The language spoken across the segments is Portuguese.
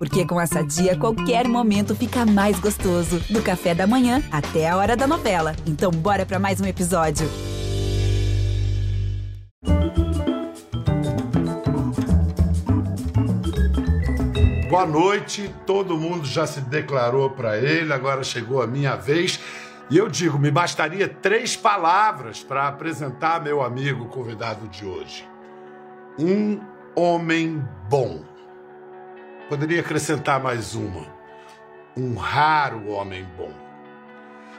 Porque com essa dia, qualquer momento fica mais gostoso. Do café da manhã até a hora da novela. Então, bora para mais um episódio. Boa noite, todo mundo já se declarou para ele, agora chegou a minha vez. E eu digo, me bastaria três palavras para apresentar meu amigo convidado de hoje. Um homem bom. Poderia acrescentar mais uma. Um raro homem bom.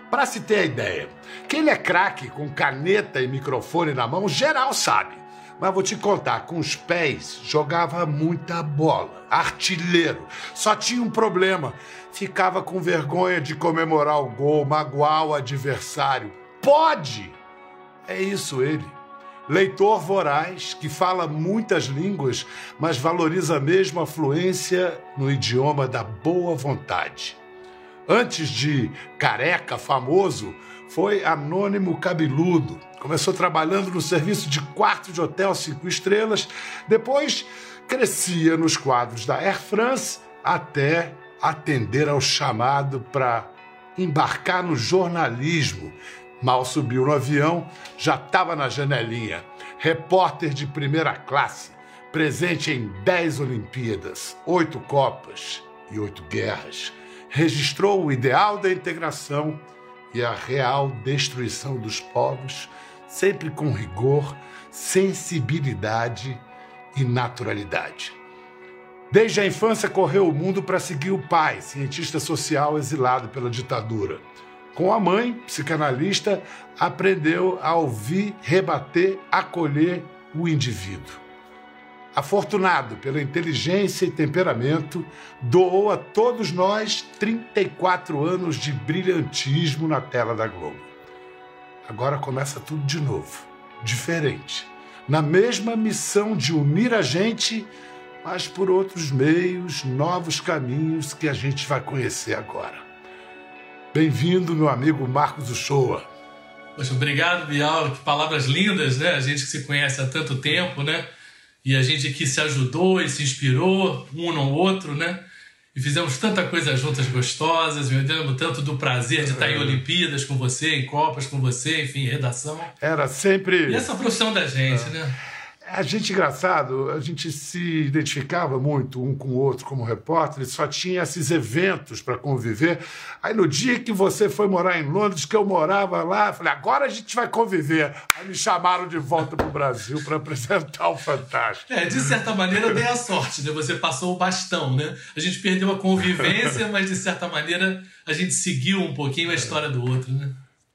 Para se ter a ideia, que ele é craque com caneta e microfone na mão, geral sabe. Mas vou te contar, com os pés jogava muita bola, artilheiro. Só tinha um problema, ficava com vergonha de comemorar o gol, magoar o adversário. Pode! É isso ele leitor voraz que fala muitas línguas, mas valoriza mesmo a fluência no idioma da boa vontade. Antes de careca famoso, foi anônimo cabeludo. Começou trabalhando no serviço de quarto de hotel cinco estrelas, depois crescia nos quadros da Air France até atender ao chamado para embarcar no jornalismo, Mal subiu no avião, já estava na janelinha. Repórter de primeira classe, presente em dez Olimpíadas, oito Copas e oito guerras. Registrou o ideal da integração e a real destruição dos povos, sempre com rigor, sensibilidade e naturalidade. Desde a infância correu o mundo para seguir o pai, cientista social exilado pela ditadura. Com a mãe, psicanalista, aprendeu a ouvir, rebater, acolher o indivíduo. Afortunado pela inteligência e temperamento, doou a todos nós 34 anos de brilhantismo na tela da Globo. Agora começa tudo de novo, diferente, na mesma missão de unir a gente, mas por outros meios, novos caminhos que a gente vai conhecer agora. Bem-vindo, meu amigo Marcos Uchoa. Poxa, obrigado, Bial. Que palavras lindas, né? A gente que se conhece há tanto tempo, né? E a gente que se ajudou e se inspirou um no outro, né? E fizemos tanta coisa juntas gostosas, me lembro tanto do prazer de estar em é. Olimpíadas com você, em Copas com você, enfim, redação. Era sempre. E essa profissão da gente, é. né? A gente, engraçado, a gente se identificava muito um com o outro como repórter, só tinha esses eventos para conviver. Aí no dia que você foi morar em Londres, que eu morava lá, falei, agora a gente vai conviver. Aí me chamaram de volta para o Brasil para apresentar o Fantástico. É, de certa maneira dei a sorte, né? Você passou o bastão, né? A gente perdeu a convivência, mas de certa maneira a gente seguiu um pouquinho a história do outro, né?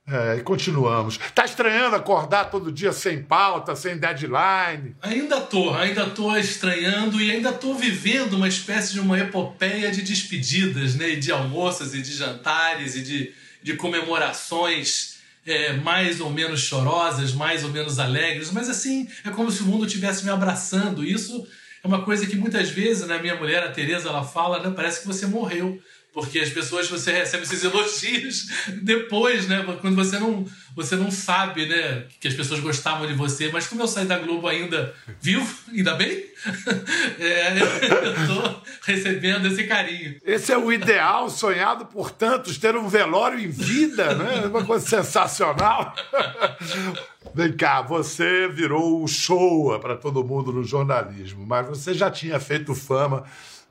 É, e continuamos. Tá estranhando acordar todo dia sem pauta, sem deadline? Ainda tô, ainda tô estranhando e ainda tô vivendo uma espécie de uma epopeia de despedidas, né? De almoços e de jantares e de, de comemorações é, mais ou menos chorosas, mais ou menos alegres, mas assim, é como se o mundo estivesse me abraçando. Isso é uma coisa que muitas vezes, né, minha mulher, a Tereza, ela fala, né, parece que você morreu porque as pessoas você recebe esses elogios depois, né? Quando você não, você não sabe, né? Que as pessoas gostavam de você. Mas como eu saí da Globo ainda vivo, ainda bem, é, eu tô recebendo esse carinho. Esse é o ideal sonhado por tantos, ter um velório em vida, né? Uma coisa sensacional. Vem cá, você virou o show para todo mundo no jornalismo, mas você já tinha feito fama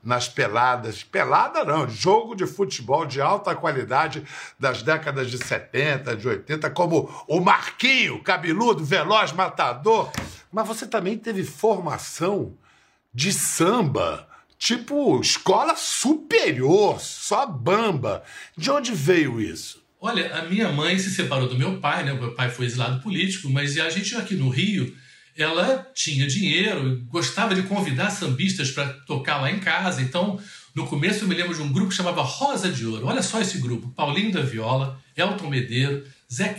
nas peladas. Pelada não, jogo de futebol de alta qualidade das décadas de 70, de 80, como o Marquinho, cabeludo, veloz, matador. Mas você também teve formação de samba, tipo escola superior, só bamba. De onde veio isso? Olha, a minha mãe se separou do meu pai, né? O meu pai foi exilado político, mas a gente aqui no Rio ela tinha dinheiro, gostava de convidar sambistas para tocar lá em casa. Então, no começo eu me lembro de um grupo que chamava Rosa de Ouro. Olha só esse grupo: Paulinho da Viola, Elton Medeiro,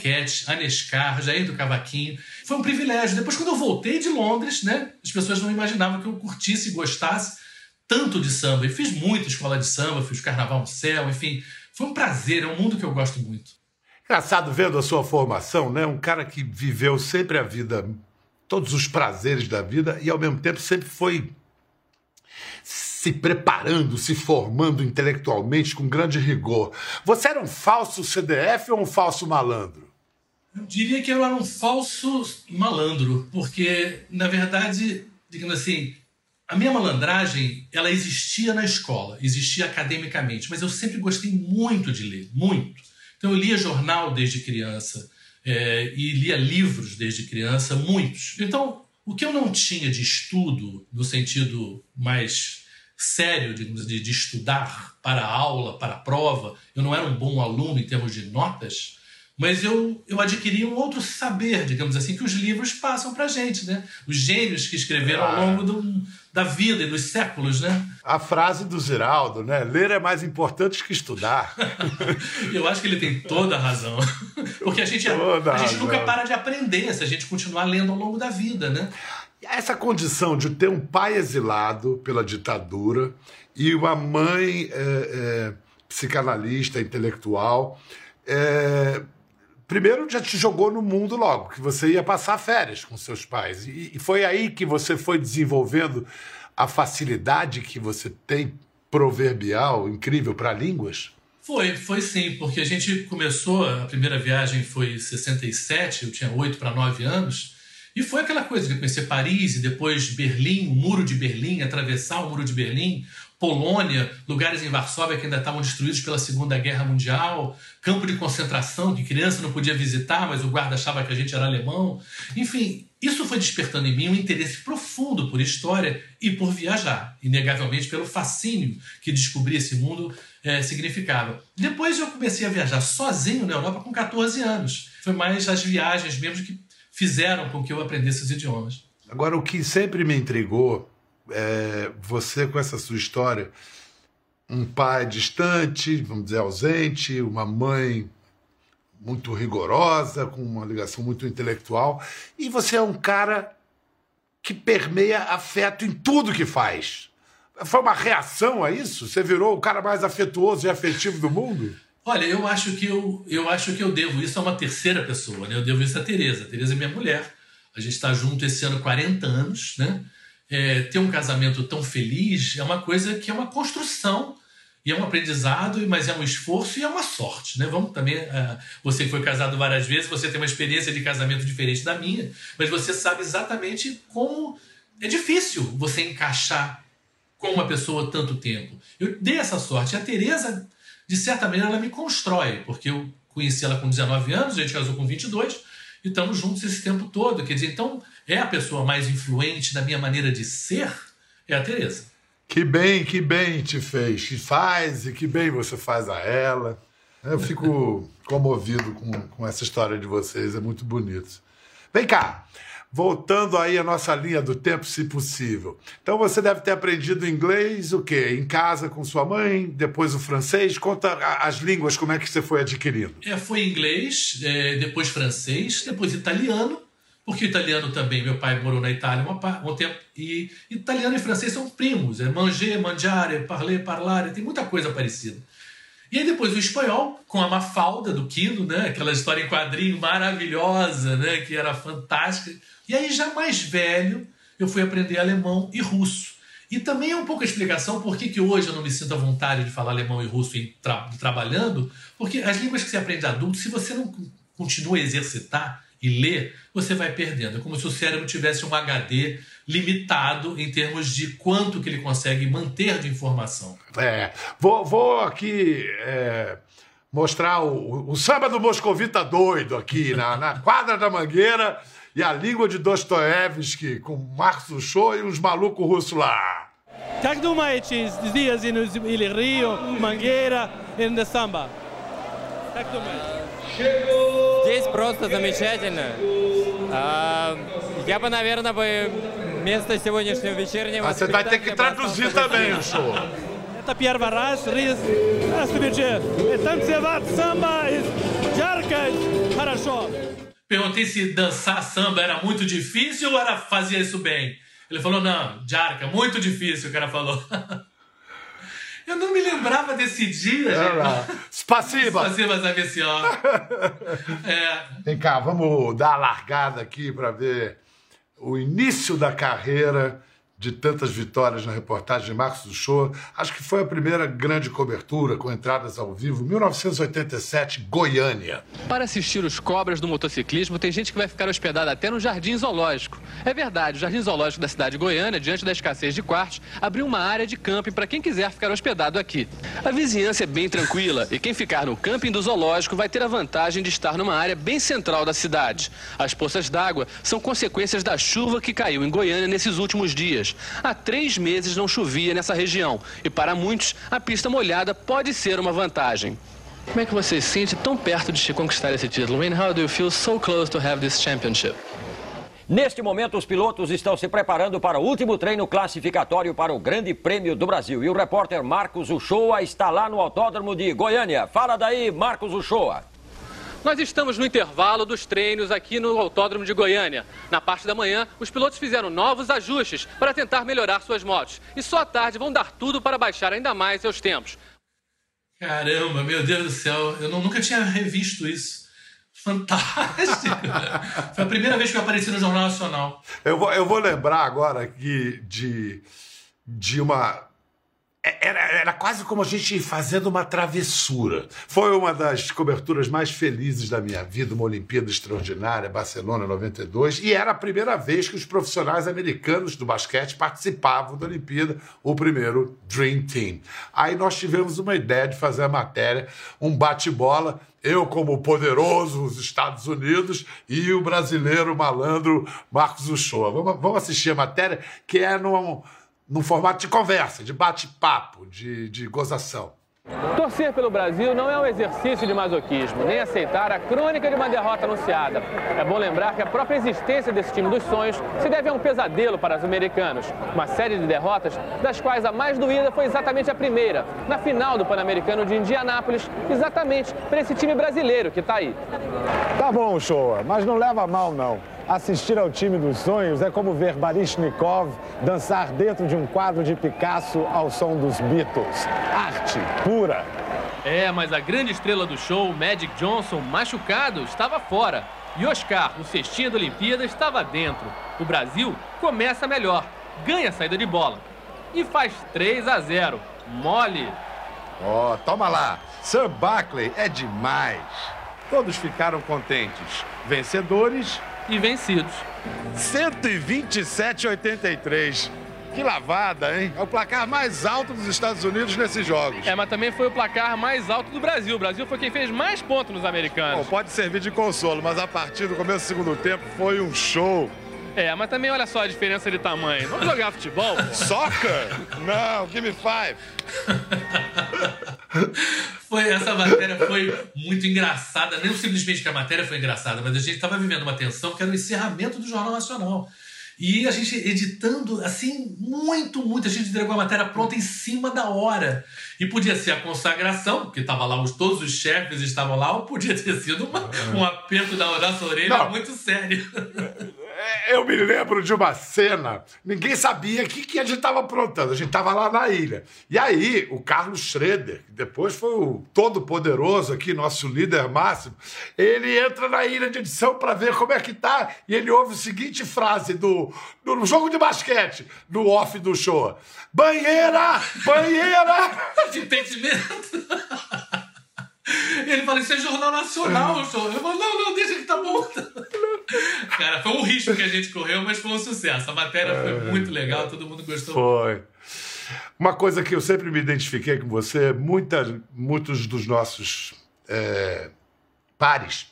Cat, Anescar, Jair do Cavaquinho. Foi um privilégio. Depois, quando eu voltei de Londres, né, as pessoas não imaginavam que eu curtisse e gostasse tanto de samba. E fiz muita escola de samba, fiz carnaval no céu, enfim. Foi um prazer, é um mundo que eu gosto muito. Engraçado vendo a sua formação, né? Um cara que viveu sempre a vida todos os prazeres da vida e ao mesmo tempo sempre foi se preparando, se formando intelectualmente com grande rigor. Você era um falso CDF ou um falso malandro? Eu diria que eu era um falso malandro, porque, na verdade, digamos assim, a minha malandragem, ela existia na escola, existia academicamente, mas eu sempre gostei muito de ler, muito. Então eu lia jornal desde criança é, e lia livros desde criança, muitos. Então, o que eu não tinha de estudo, no sentido mais sério de, de, de estudar para a aula, para a prova, eu não era um bom aluno em termos de notas, mas eu, eu adquiri um outro saber, digamos assim, que os livros passam para gente, né? Os gênios que escreveram ao longo do, da vida e dos séculos, né? A frase do Ziraldo, né? Ler é mais importante que estudar. eu acho que ele tem toda a razão. Porque a gente, a, a gente nunca para de aprender se a gente continuar lendo ao longo da vida, né? Essa condição de ter um pai exilado pela ditadura e uma mãe é, é, psicanalista, intelectual, é, primeiro já te jogou no mundo logo, que você ia passar férias com seus pais. E, e foi aí que você foi desenvolvendo a facilidade que você tem proverbial, incrível para línguas? Foi, foi sim, porque a gente começou, a primeira viagem foi em 67, eu tinha 8 para 9 anos, e foi aquela coisa de conhecer Paris e depois Berlim, o muro de Berlim, atravessar o muro de Berlim, Polônia, lugares em Varsóvia que ainda estavam destruídos pela Segunda Guerra Mundial, campo de concentração que criança não podia visitar, mas o guarda achava que a gente era alemão. Enfim, isso foi despertando em mim um interesse profundo por história e por viajar, inegavelmente pelo fascínio que descobrir esse mundo é, significava. Depois eu comecei a viajar sozinho na Europa com 14 anos. Foi mais as viagens mesmo que fizeram com que eu aprendesse os idiomas. Agora, o que sempre me intrigou é, você com essa sua história, um pai distante, vamos dizer, ausente, uma mãe muito rigorosa, com uma ligação muito intelectual, e você é um cara que permeia afeto em tudo que faz. Foi uma reação a isso? Você virou o cara mais afetuoso e afetivo do mundo? Olha, eu acho que eu, eu acho que eu devo isso a uma terceira pessoa, né? Eu devo isso a Tereza. Tereza é minha mulher. A gente está junto esse ano 40 anos, né? É, ter um casamento tão feliz é uma coisa que é uma construção e é um aprendizado, mas é um esforço e é uma sorte, né? Vamos também, uh, você foi casado várias vezes, você tem uma experiência de casamento diferente da minha, mas você sabe exatamente como é difícil você encaixar com uma pessoa tanto tempo. Eu dei essa sorte. A Teresa, de certa maneira, ela me constrói, porque eu conheci ela com 19 anos, a gente casou com 22 e estamos juntos esse tempo todo. Quer dizer, então é a pessoa mais influente na minha maneira de ser, é a Tereza. Que bem, que bem te fez, que faz e que bem você faz a ela. Eu fico comovido com, com essa história de vocês, é muito bonito. Vem cá, voltando aí à nossa linha do tempo, se possível. Então você deve ter aprendido inglês o quê? Em casa com sua mãe, depois o francês. Conta as línguas, como é que você foi adquirindo? É, foi inglês, é, depois francês, depois italiano porque italiano também, meu pai morou na Itália um tempo, e italiano e francês são primos, é manger, mangiare, parler, parlare, tem muita coisa parecida. E aí depois o espanhol, com a Mafalda do Quino, né? aquela história em quadrinho maravilhosa, né? que era fantástica. E aí já mais velho, eu fui aprender alemão e russo. E também é um pouco a explicação por que, que hoje eu não me sinto à vontade de falar alemão e russo em tra trabalhando, porque as línguas que você aprende adulto, se você não continua a exercitar, e ler, você vai perdendo. É como se o cérebro tivesse um HD limitado em termos de quanto que ele consegue manter de informação. É, vou, vou aqui é, mostrar o, o, samba do Moscovita doido aqui na, na quadra da Mangueira e a língua de Dostoiévski com Marcos Show e uns malucos russos lá. Как думаете, здесь или Рио, Манgueira и samba? Как думаете? Здесь просто замечательно. А, я бы, наверное, бы вместо сегодняшнего вечернего... А você vai ter que traduzir também o show. Это первый раз. Здравствуйте. Танцевать самбо жарко, хорошо. Perguntei se dançar samba era muito difícil ou era fazia isso bem. Ele falou, não, Jarka, muito difícil, o cara falou. Eu não me lembrava desse dia, gente. Spasiba. Spasiba, Zavició. É. Vem cá, vamos dar a largada aqui para ver o início da carreira de tantas vitórias na reportagem de Marcos do Show. Acho que foi a primeira grande cobertura com entradas ao vivo, 1987, Goiânia. Para assistir os cobras do motociclismo, tem gente que vai ficar hospedada até no Jardim Zoológico. É verdade, o Jardim Zoológico da cidade de Goiânia, diante da escassez de quartos, abriu uma área de camping para quem quiser ficar hospedado aqui. A vizinhança é bem tranquila e quem ficar no camping do zoológico vai ter a vantagem de estar numa área bem central da cidade. As poças d'água são consequências da chuva que caiu em Goiânia nesses últimos dias. Há três meses não chovia nessa região e para muitos a pista molhada pode ser uma vantagem. Como é que você se sente tão perto de conquistar esse título? Wayne, how do you feel so close to have this championship? Neste momento, os pilotos estão se preparando para o último treino classificatório para o Grande Prêmio do Brasil. E o repórter Marcos Uchoa está lá no Autódromo de Goiânia. Fala daí, Marcos Uchoa. Nós estamos no intervalo dos treinos aqui no Autódromo de Goiânia. Na parte da manhã, os pilotos fizeram novos ajustes para tentar melhorar suas motos. E só à tarde vão dar tudo para baixar ainda mais seus tempos. Caramba, meu Deus do céu, eu não, nunca tinha revisto isso. Fantástico! Foi a primeira vez que eu apareci no Jornal Nacional. Eu vou, eu vou lembrar agora aqui de, de uma era, era, quase como a gente fazendo uma travessura. Foi uma das coberturas mais felizes da minha vida, uma Olimpíada extraordinária, Barcelona 92, e era a primeira vez que os profissionais americanos do basquete participavam da Olimpíada, o primeiro Dream Team. Aí nós tivemos uma ideia de fazer a matéria, um bate-bola, eu como poderoso, os Estados Unidos, e o brasileiro malandro Marcos Uchoa. Vamos, vamos assistir a matéria, que é num num formato de conversa, de bate-papo, de, de gozação. Torcer pelo Brasil não é um exercício de masoquismo, nem aceitar a crônica de uma derrota anunciada. É bom lembrar que a própria existência desse time dos sonhos se deve a um pesadelo para os americanos. Uma série de derrotas, das quais a mais doída foi exatamente a primeira, na final do Pan-Americano de Indianápolis, exatamente para esse time brasileiro que está aí. Tá bom, Shoa, mas não leva mal não. Assistir ao time dos sonhos é como ver Baryshnikov dançar dentro de um quadro de Picasso ao som dos Beatles. Arte pura. É, mas a grande estrela do show, Magic Johnson, machucado, estava fora. E Oscar, o cestinha da Olimpíada, estava dentro. O Brasil começa melhor, ganha a saída de bola. E faz 3 a 0. Mole. Ó, oh, toma lá. Sir Buckley é demais. Todos ficaram contentes. Vencedores e vencidos. 127,83. Que lavada, hein? É o placar mais alto dos Estados Unidos nesses jogos. É, mas também foi o placar mais alto do Brasil. O Brasil foi quem fez mais pontos nos americanos. Bom, pode servir de consolo, mas a partir do começo do segundo tempo foi um show. É, mas também olha só a diferença de tamanho. Vamos jogar futebol? Soccer? Não, give me five. foi, essa matéria foi muito engraçada. Nem simplesmente que a matéria foi engraçada, mas a gente estava vivendo uma tensão que era o encerramento do Jornal Nacional. E a gente editando, assim, muito, muito. A gente entregou a matéria pronta em cima da hora. E podia ser a consagração, porque tava lá, os, todos os chefes estavam lá, ou podia ter sido uma, um aperto da nossa orelha Não. muito sério. Eu me lembro de uma cena, ninguém sabia o que, que a gente estava aprontando, a gente estava lá na ilha. E aí, o Carlos Schroeder, que depois foi o todo-poderoso aqui, nosso líder máximo, ele entra na ilha de edição para ver como é que tá, e ele ouve a seguinte frase do, do jogo de basquete, no off do show: Banheira! Banheira! De impedimento! Ele fala, isso é jornal nacional, show. Eu falo, não, não, deixa que tá bom. Cara, foi um risco que a gente correu, mas foi um sucesso. A matéria foi é. muito legal, todo mundo gostou. Foi. Uma coisa que eu sempre me identifiquei com você, muita, muitos dos nossos é, pares,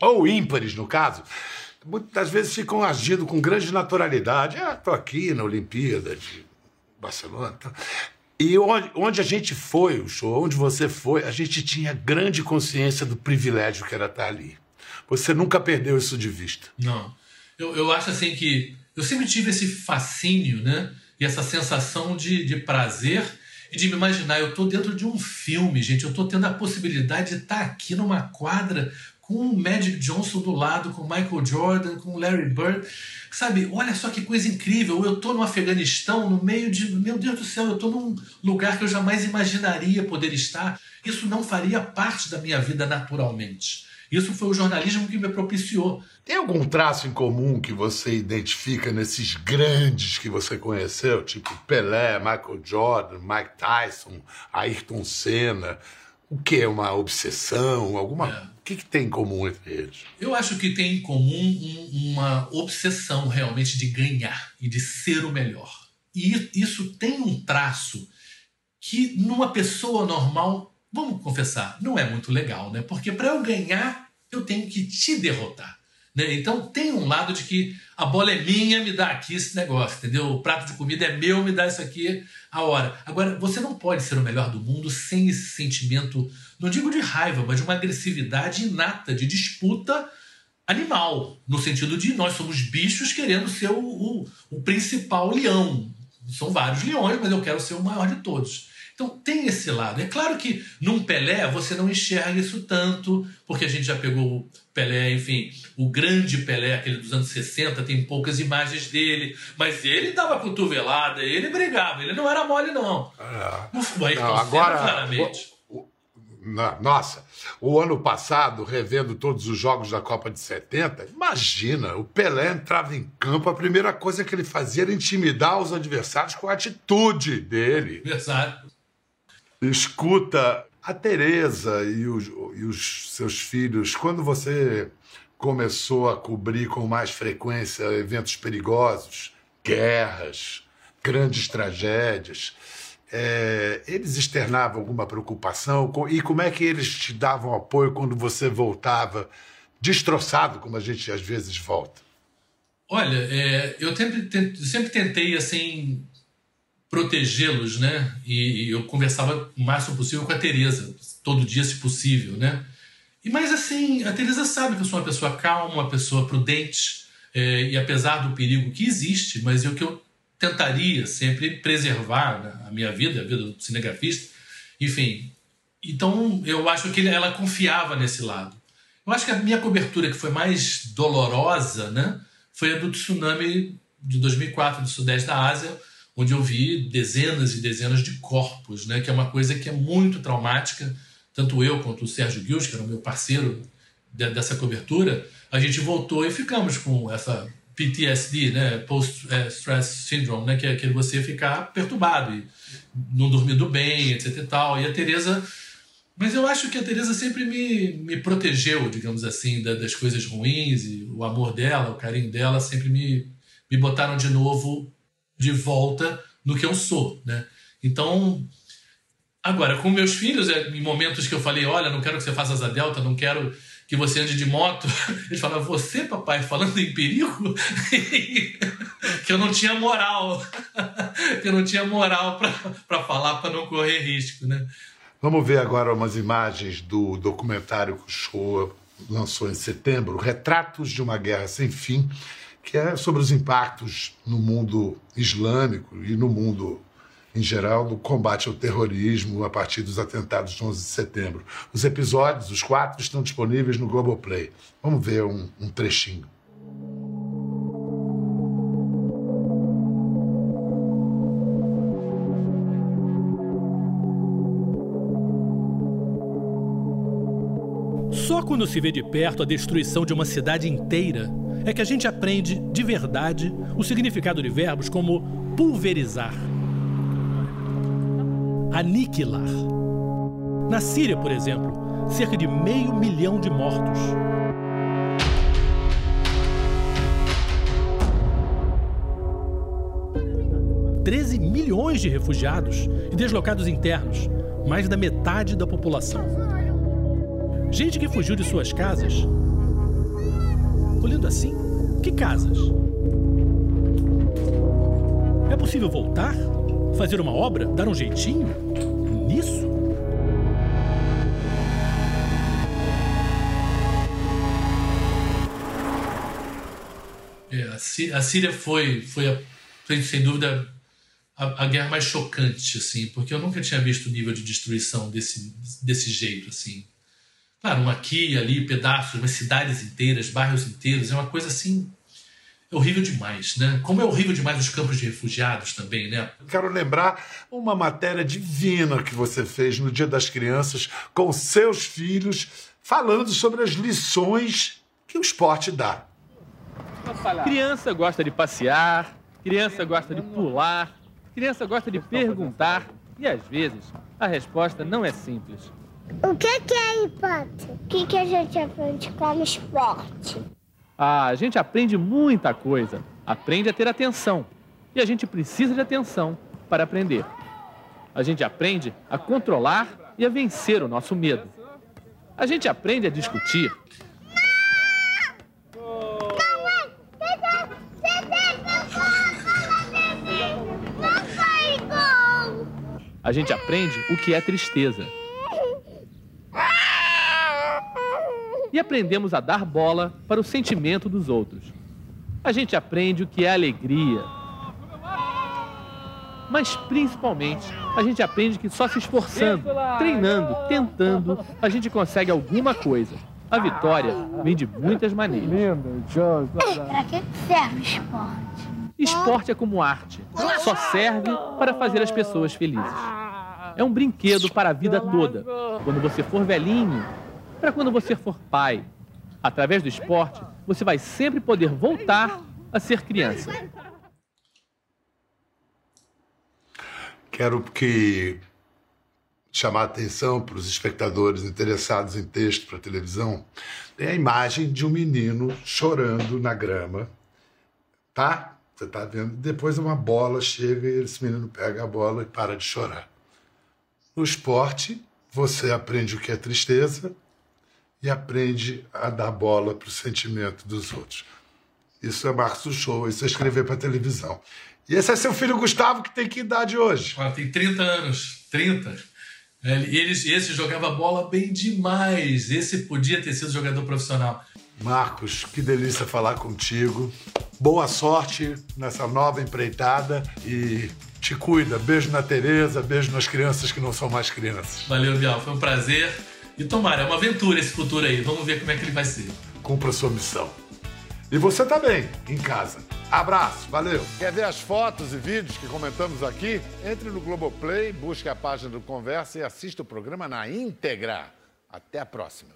ou ímpares no caso, muitas vezes ficam agindo com grande naturalidade. Ah, tô aqui na Olimpíada de Barcelona. Tá. E onde, a gente foi, o show, onde você foi, a gente tinha grande consciência do privilégio que era estar ali. Você nunca perdeu isso de vista. Não. Eu, eu acho assim que. Eu sempre tive esse fascínio, né? E essa sensação de, de prazer e de me imaginar. Eu estou dentro de um filme, gente. Eu estou tendo a possibilidade de estar aqui numa quadra com o Magic Johnson do lado, com o Michael Jordan, com o Larry Bird. Sabe, olha só que coisa incrível. Eu estou no Afeganistão, no meio de. Meu Deus do céu, eu estou num lugar que eu jamais imaginaria poder estar. Isso não faria parte da minha vida naturalmente. Isso foi o jornalismo que me propiciou. Tem algum traço em comum que você identifica nesses grandes que você conheceu, tipo Pelé, Michael Jordan, Mike Tyson, Ayrton Senna? O que é uma obsessão? Alguma... É. Que, que, tem em comum entre eles? Eu acho que tem em comum um, uma obsessão realmente de ganhar e de ser o melhor. E isso tem um traço que numa pessoa normal, vamos confessar, não é muito legal, né? Porque para eu ganhar, eu tenho que te derrotar. Né? Então tem um lado de que a bola é minha, me dá aqui esse negócio, entendeu? O prato de comida é meu, me dá isso aqui a hora. Agora, você não pode ser o melhor do mundo sem esse sentimento, não digo de raiva, mas de uma agressividade inata, de disputa animal, no sentido de nós somos bichos querendo ser o, o, o principal leão. São vários leões, mas eu quero ser o maior de todos. Então tem esse lado. É claro que num Pelé você não enxerga isso tanto, porque a gente já pegou o Pelé, enfim, o grande Pelé, aquele dos anos 60, tem poucas imagens dele, mas ele dava cotovelada, ele brigava, ele não era mole, não. Ah, não agora, claramente. O, o, nossa, o ano passado, revendo todos os jogos da Copa de 70, imagina, o Pelé entrava em campo, a primeira coisa que ele fazia era intimidar os adversários com a atitude dele. Exato escuta a Tereza e os, e os seus filhos, quando você começou a cobrir com mais frequência eventos perigosos, guerras, grandes tragédias, é, eles externavam alguma preocupação? E como é que eles te davam apoio quando você voltava destroçado, como a gente às vezes volta? Olha, é, eu sempre, sempre tentei assim protegê-los, né? E, eu conversava o máximo possível com a Teresa, todo dia, se possível, né? E mas assim, a Teresa sabe que eu sou uma pessoa calma, uma pessoa prudente, é, e apesar do perigo que existe, mas o que eu tentaria sempre preservar né, a minha vida, a vida do cinegrafista, enfim. Então eu acho que ela confiava nesse lado. Eu acho que a minha cobertura que foi mais dolorosa, né, foi a do tsunami de 2004 do Sudeste da Ásia, onde eu vi dezenas e dezenas de corpos, né, que é uma coisa que é muito traumática. Tanto eu quanto o Sérgio Guius, que era o meu parceiro de, dessa cobertura, a gente voltou e ficamos com essa PTSD, né, Post Stress Syndrome, né, que é aquele você ficar perturbado e não dormindo bem, etc e tal. E a Teresa mas eu acho que a Teresa sempre me, me protegeu, digamos assim, da, das coisas ruins e o amor dela, o carinho dela sempre me, me botaram de novo de volta no que eu sou, né? Então, agora, com meus filhos, é, em momentos que eu falei, olha, não quero que você faça asa delta, não quero que você ande de moto, eles falavam, você, papai, falando em perigo? que eu não tinha moral, que eu não tinha moral para falar, para não correr risco, né? Vamos ver agora umas imagens do documentário Shoa lançou em setembro, Retratos de uma Guerra Sem Fim, que é sobre os impactos no mundo islâmico e no mundo em geral do combate ao terrorismo a partir dos atentados de 11 de setembro. Os episódios, os quatro, estão disponíveis no Globoplay. Vamos ver um, um trechinho. Quando se vê de perto a destruição de uma cidade inteira é que a gente aprende de verdade o significado de verbos como pulverizar, aniquilar. Na Síria, por exemplo, cerca de meio milhão de mortos. Treze milhões de refugiados e deslocados internos, mais da metade da população. Gente que fugiu de suas casas Olhando assim, que casas? É possível voltar? Fazer uma obra? Dar um jeitinho? Nisso? É, a Síria foi, foi, a, sem dúvida a, a, guerra mais chocante, assim, porque eu nunca tinha visto o nível de destruição desse, desse jeito, assim. Claro, um aqui e ali, pedaços, mas cidades inteiras, bairros inteiros, é uma coisa assim. é horrível demais, né? Como é horrível demais os campos de refugiados também, né? Quero lembrar uma matéria divina que você fez no Dia das Crianças com seus filhos, falando sobre as lições que o esporte dá. Criança gosta de passear, criança gosta de pular, criança gosta de perguntar e às vezes a resposta não é simples. O que, que é empate? O que, que a gente aprende como esporte? Ah, a gente aprende muita coisa. Aprende a ter atenção. E a gente precisa de atenção para aprender. A gente aprende a controlar e a vencer o nosso medo. A gente aprende a discutir. A gente aprende o que é tristeza. E aprendemos a dar bola para o sentimento dos outros. A gente aprende o que é alegria. Mas principalmente, a gente aprende que só se esforçando, treinando, tentando, a gente consegue alguma coisa. A vitória vem de muitas maneiras. Para que serve o esporte? Esporte é como arte, só serve para fazer as pessoas felizes. É um brinquedo para a vida toda. Quando você for velhinho, para quando você for pai. Através do esporte, você vai sempre poder voltar a ser criança. Quero que chamar a atenção para os espectadores interessados em texto para televisão, tem a imagem de um menino chorando na grama, tá? Você está vendo? Depois uma bola chega e esse menino pega a bola e para de chorar. No esporte, você aprende o que é tristeza e aprende a dar bola para o sentimento dos outros. Isso é Marcos Show, isso é escrever para televisão. E esse é seu filho Gustavo, que tem que idade hoje? Ah, tem 30 anos. 30. Ele, esse jogava bola bem demais. Esse podia ter sido jogador profissional. Marcos, que delícia falar contigo. Boa sorte nessa nova empreitada e te cuida. Beijo na Tereza, beijo nas crianças que não são mais crianças. Valeu, Bial. Foi um prazer. E tomara, é uma aventura esse futuro aí. Vamos ver como é que ele vai ser. Cumpra sua missão. E você também, em casa. Abraço, valeu. Quer ver as fotos e vídeos que comentamos aqui? Entre no Globoplay, busque a página do Conversa e assista o programa na íntegra. Até a próxima.